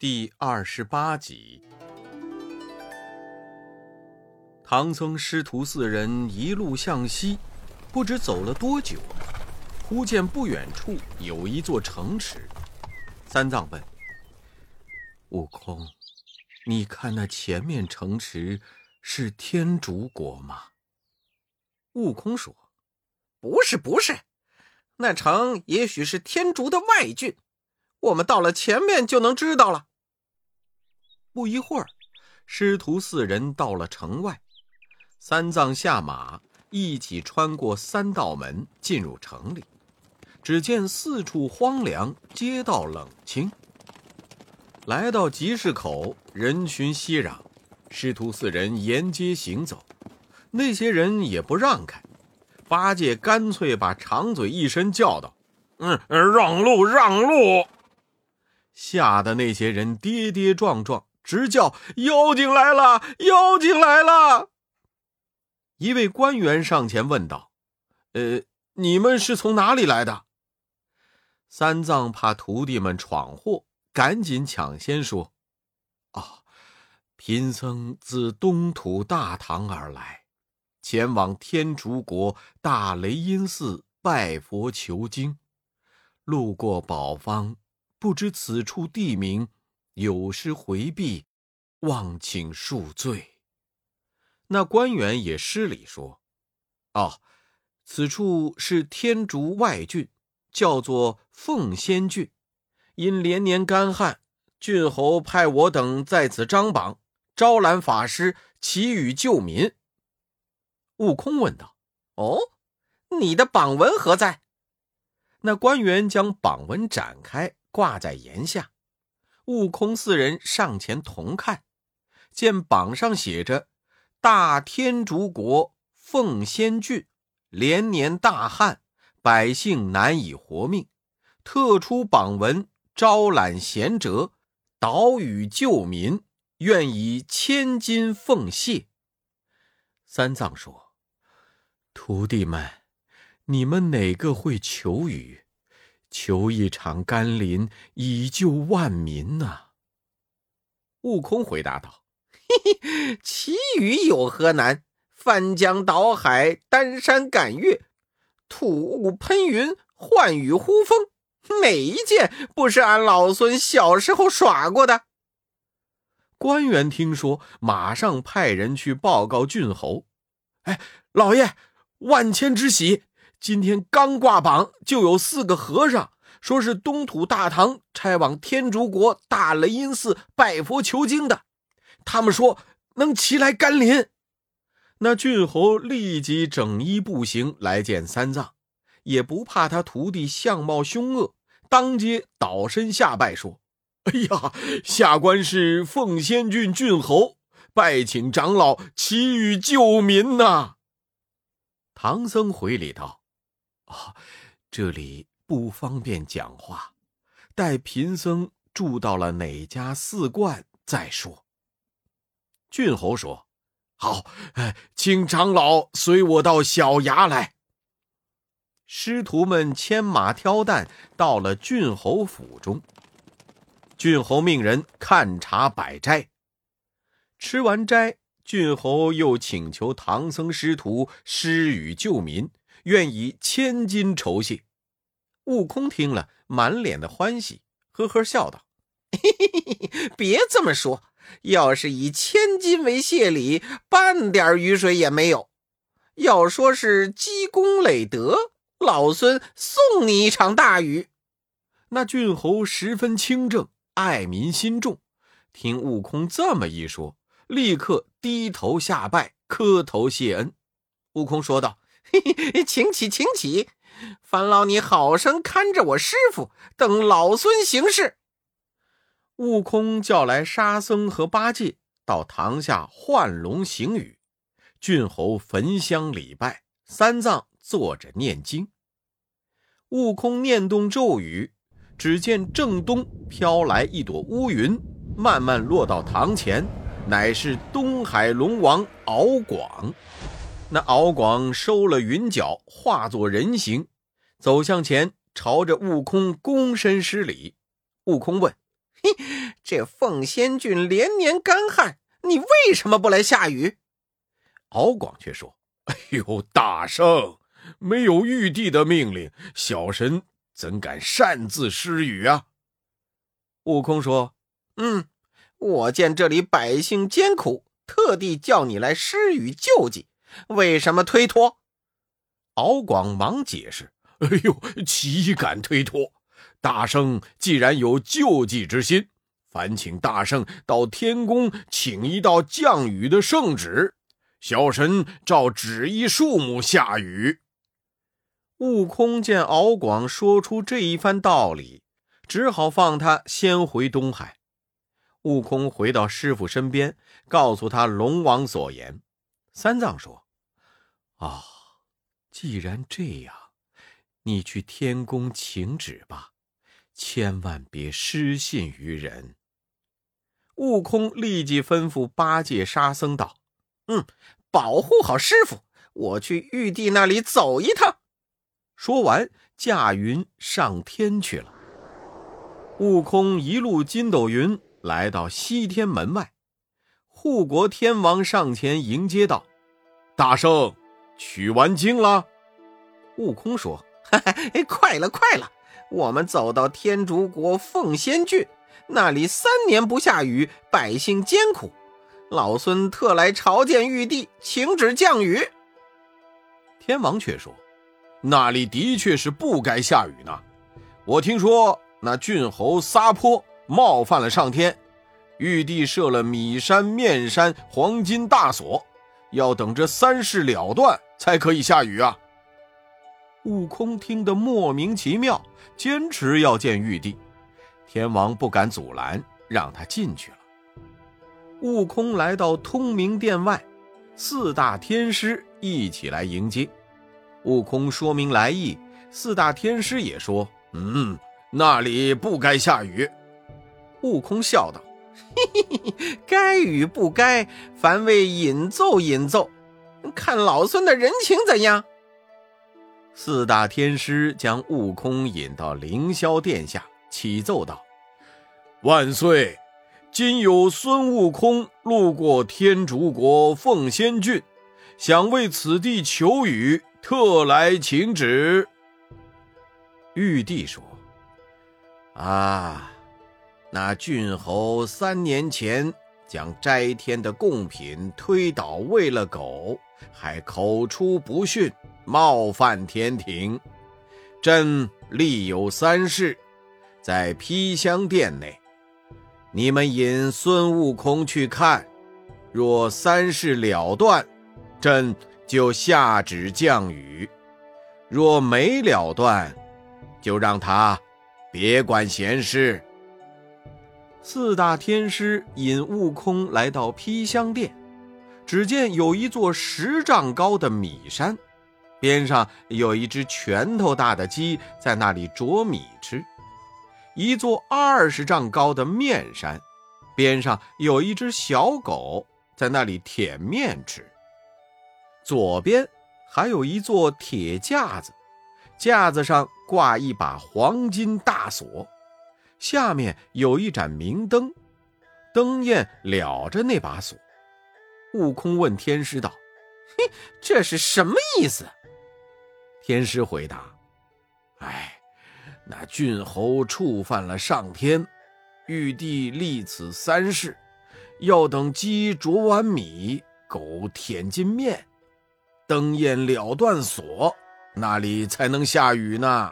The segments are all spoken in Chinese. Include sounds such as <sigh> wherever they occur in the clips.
第二十八集，唐僧师徒四人一路向西，不知走了多久，忽见不远处有一座城池。三藏问：“悟空，你看那前面城池是天竺国吗？”悟空说：“不是，不是，那城也许是天竺的外郡。我们到了前面就能知道了。”不一会儿，师徒四人到了城外，三藏下马，一起穿过三道门，进入城里。只见四处荒凉，街道冷清。来到集市口，人群熙攘，师徒四人沿街行走，那些人也不让开。八戒干脆把长嘴一伸，叫道：“嗯，让路，让路！”吓得那些人跌跌撞撞。直叫妖精来了！妖精来了！一位官员上前问道：“呃，你们是从哪里来的？”三藏怕徒弟们闯祸，赶紧抢先说：“啊，贫僧自东土大唐而来，前往天竺国大雷音寺拜佛求经，路过宝方，不知此处地名。”有失回避，望请恕罪。那官员也施礼说：“哦，此处是天竺外郡，叫做凤仙郡。因连年干旱，郡侯派我等在此张榜，招揽法师，祈雨救民。”悟空问道：“哦，你的榜文何在？”那官员将榜文展开，挂在檐下。悟空四人上前同看，见榜上写着“大天竺国凤仙郡连年大旱，百姓难以活命，特出榜文招揽贤哲，导雨救民，愿以千金奉谢。”三藏说：“徒弟们，你们哪个会求雨？”求一场甘霖，以救万民呐！悟空回答道：“嘿嘿，祈雨有何难？翻江倒海，丹山赶月，吐雾喷云，唤雨呼风，哪一件不是俺老孙小时候耍过的？”官员听说，马上派人去报告郡侯：“哎，老爷，万千之喜！”今天刚挂榜，就有四个和尚说是东土大唐差往天竺国大雷音寺拜佛求经的，他们说能齐来甘霖。那郡侯立即整衣步行来见三藏，也不怕他徒弟相貌凶恶，当街倒身下拜说：“哎呀，下官是奉仙郡郡侯，拜请长老祈雨救民呐。”唐僧回礼道。啊，这里不方便讲话，待贫僧住到了哪家寺观再说。郡侯说：“好，哎请长老随我到小衙来。”师徒们牵马挑担到了郡侯府中，郡侯命人看茶摆斋。吃完斋，郡侯又请求唐僧师徒施雨救民。愿以千金酬谢。悟空听了，满脸的欢喜，呵呵笑道：“嘿嘿嘿别这么说，要是以千金为谢礼，半点雨水也没有。要说是积功累德，老孙送你一场大雨。”那郡侯十分清正，爱民心重，听悟空这么一说，立刻低头下拜，磕头谢恩。悟空说道。<laughs> 请起，请起！烦劳你好生看着我师傅，等老孙行事。悟空叫来沙僧和八戒到堂下唤龙行雨，郡侯焚香礼拜，三藏坐着念经。悟空念动咒语，只见正东飘来一朵乌云，慢慢落到堂前，乃是东海龙王敖广。那敖广收了云脚，化作人形，走向前，朝着悟空躬身施礼。悟空问：“嘿这凤仙郡连年干旱，你为什么不来下雨？”敖广却说：“哎呦，大圣，没有玉帝的命令，小神怎敢擅自施雨啊？”悟空说：“嗯，我见这里百姓艰苦，特地叫你来施雨救济，为什么推脱？”敖广忙解释：“哎呦，岂敢推脱？大圣既然有救济之心，烦请大圣到天宫请一道降雨的圣旨，小神照旨意数目下雨。”悟空见敖广说出这一番道理，只好放他先回东海。悟空回到师傅身边，告诉他龙王所言。三藏说：“啊。”既然这样，你去天宫请旨吧，千万别失信于人。悟空立即吩咐八戒、沙僧道：“嗯，保护好师傅，我去玉帝那里走一趟。”说完，驾云上天去了。悟空一路筋斗云来到西天门外，护国天王上前迎接道：“大圣。”取完经了，悟空说：“ <laughs> 哎，快了，快了！我们走到天竺国奉仙郡，那里三年不下雨，百姓艰苦。老孙特来朝见玉帝，请旨降雨。”天王却说：“那里的确是不该下雨呢。我听说那郡侯撒泼，冒犯了上天，玉帝设了米山、面山黄金大锁，要等这三事了断。”才可以下雨啊！悟空听得莫名其妙，坚持要见玉帝。天王不敢阻拦，让他进去了。悟空来到通明殿外，四大天师一起来迎接。悟空说明来意，四大天师也说：“嗯，那里不该下雨。”悟空笑道：“，<laughs> 该与不该，凡为引奏引奏。”看老孙的人情怎样？四大天师将悟空引到凌霄殿下，启奏道：“万岁！今有孙悟空路过天竺国凤仙郡，想为此地求雨，特来请旨。”玉帝说：“啊，那郡侯三年前将斋天的贡品推倒喂了狗。”还口出不逊，冒犯天庭。朕立有三事，在披香殿内，你们引孙悟空去看。若三事了断，朕就下旨降雨；若没了断，就让他别管闲事。四大天师引悟空来到披香殿。只见有一座十丈高的米山，边上有一只拳头大的鸡在那里啄米吃；一座二十丈高的面山，边上有一只小狗在那里舔面吃。左边还有一座铁架子，架子上挂一把黄金大锁，下面有一盏明灯，灯焰燎着那把锁。悟空问天师道：“嘿，这是什么意思？”天师回答：“哎，那郡侯触犯了上天，玉帝立此三事，要等鸡啄完米，狗舔尽面，灯焰了断锁，那里才能下雨呢？”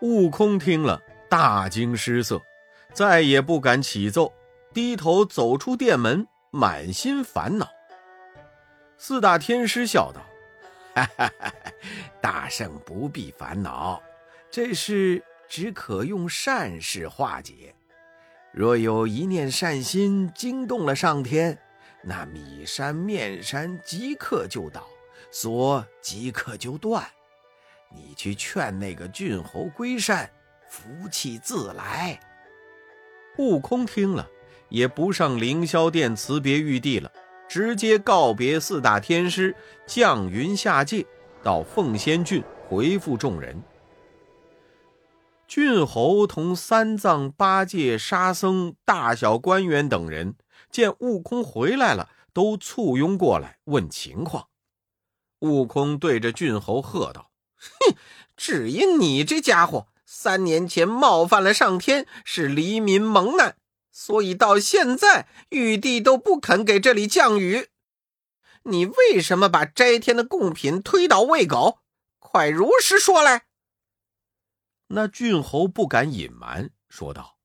悟空听了，大惊失色，再也不敢启奏，低头走出殿门。满心烦恼，四大天师笑道：“哈 <laughs> 哈大圣不必烦恼，这事只可用善事化解。若有一念善心惊动了上天，那米山面山即刻就倒，锁即刻就断。你去劝那个郡侯归善，福气自来。”悟空听了。也不上凌霄殿辞别玉帝了，直接告别四大天师，降云下界，到凤仙郡回复众人。郡侯同三藏、八戒、沙僧、大小官员等人见悟空回来了，都簇拥过来问情况。悟空对着郡侯喝道：“哼，只因你这家伙三年前冒犯了上天，使黎民蒙难，所以到现在玉帝都不肯给这里降雨。你为什么把摘天的贡品推倒喂狗？快如实说来。”那郡侯不敢隐瞒，说道：“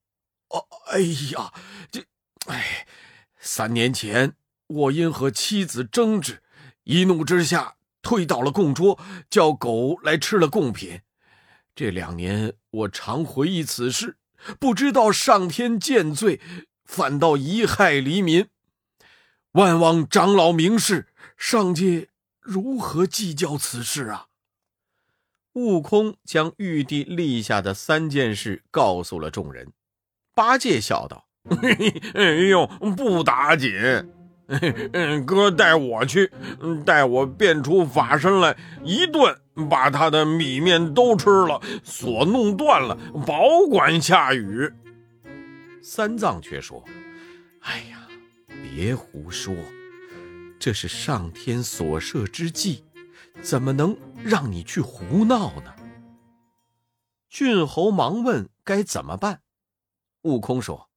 哦，哎呀，这，哎，三年前我因和妻子争执，一怒之下推倒了供桌，叫狗来吃了贡品。这两年我常回忆此事，不知道上天见罪，反倒贻害黎民。万望长老明示，上界如何计较此事啊？”悟空将玉帝立下的三件事告诉了众人。八戒笑道：“哎呦，不打紧，<laughs> 嗯哥带我去，带我变出法身来，一顿把他的米面都吃了，锁弄断了，保管下雨。”三藏却说：“哎呀，别胡说，这是上天所设之计。”怎么能让你去胡闹呢？郡侯忙问该怎么办。悟空说：“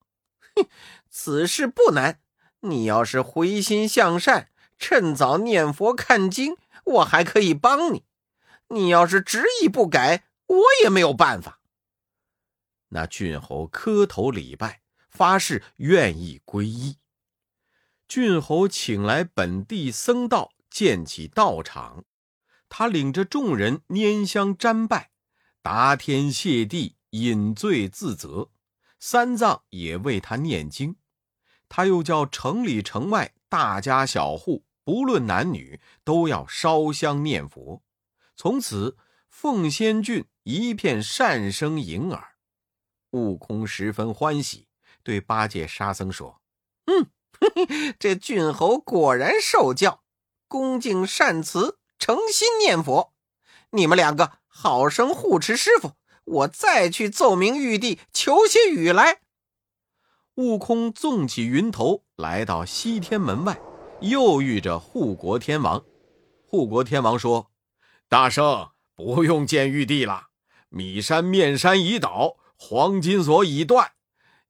哼，此事不难。你要是回心向善，趁早念佛看经，我还可以帮你；你要是执意不改，我也没有办法。”那郡侯磕头礼拜，发誓愿意皈依。郡侯请来本地僧道，建起道场。他领着众人拈香瞻拜，答天谢地，饮醉自责。三藏也为他念经。他又叫城里城外大家小户，不论男女，都要烧香念佛。从此，凤仙郡一片善声盈耳。悟空十分欢喜，对八戒、沙僧说：“嗯，<laughs> 这郡侯果然受教，恭敬善辞。”诚心念佛，你们两个好生护持师傅，我再去奏明玉帝求些雨来。悟空纵起云头，来到西天门外，又遇着护国天王。护国天王说：“大圣不用见玉帝了，米山面山已倒，黄金锁已断，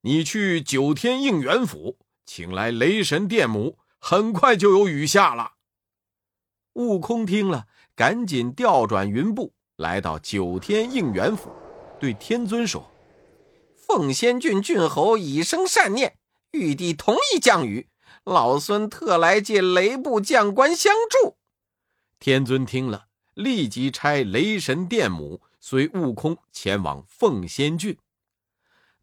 你去九天应元府，请来雷神电母，很快就有雨下了。”悟空听了，赶紧调转云步，来到九天应元府，对天尊说：“凤仙郡郡侯已生善念，玉帝同意降雨，老孙特来借雷部将官相助。”天尊听了，立即差雷神电母随悟空前往凤仙郡。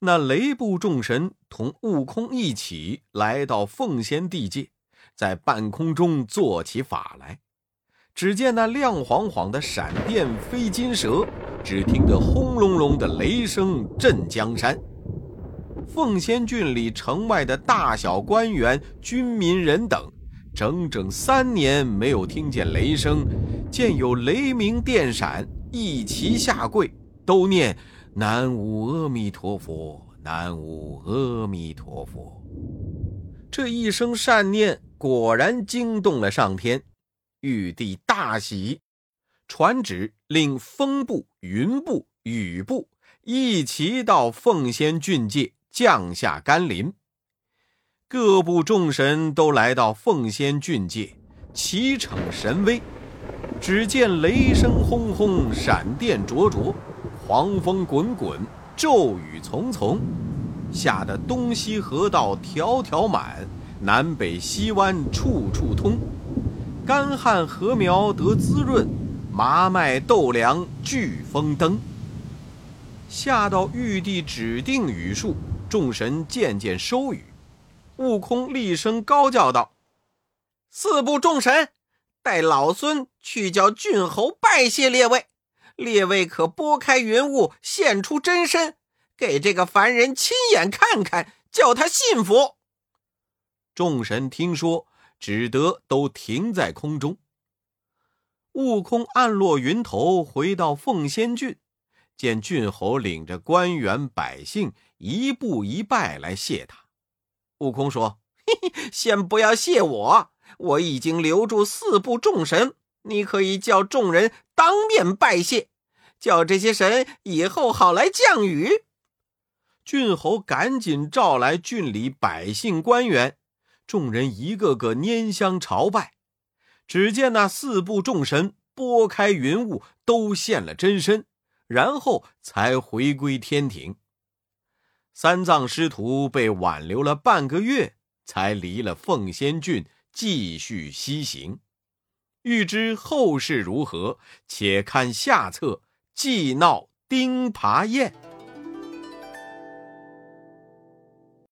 那雷部众神同悟空一起来到凤仙地界，在半空中做起法来。只见那亮晃晃的闪电飞金蛇，只听得轰隆隆的雷声震江山。奉仙郡里城外的大小官员、军民人等，整整三年没有听见雷声，见有雷鸣电闪，一齐下跪，都念“南无阿弥陀佛，南无阿弥陀佛”。这一声善念，果然惊动了上天。玉帝大喜，传旨令风部、云部、雨部一齐到凤仙郡界降下甘霖。各部众神都来到凤仙郡界，齐逞神威。只见雷声轰轰，闪电灼灼，狂风滚滚，骤雨丛丛，吓得东西河道条条满，南北西湾处处通。干旱禾苗得滋润，麻麦豆粮聚丰登。下到玉帝指定雨数，众神渐渐收雨。悟空厉声高叫道：“四部众神，带老孙去叫郡侯拜谢列位，列位可拨开云雾，现出真身，给这个凡人亲眼看看，叫他信服。”众神听说。只得都停在空中。悟空暗落云头，回到凤仙郡，见郡侯领着官员百姓一步一拜来谢他。悟空说：“嘿嘿，先不要谢我，我已经留住四部众神，你可以叫众人当面拜谢，叫这些神以后好来降雨。”郡侯赶紧召来郡里百姓官员，众人一个个拈香朝拜。只见那四部众神拨开云雾，都现了真身，然后才回归天庭。三藏师徒被挽留了半个月，才离了凤仙郡，继续西行。欲知后事如何，且看下册《祭闹钉耙宴》。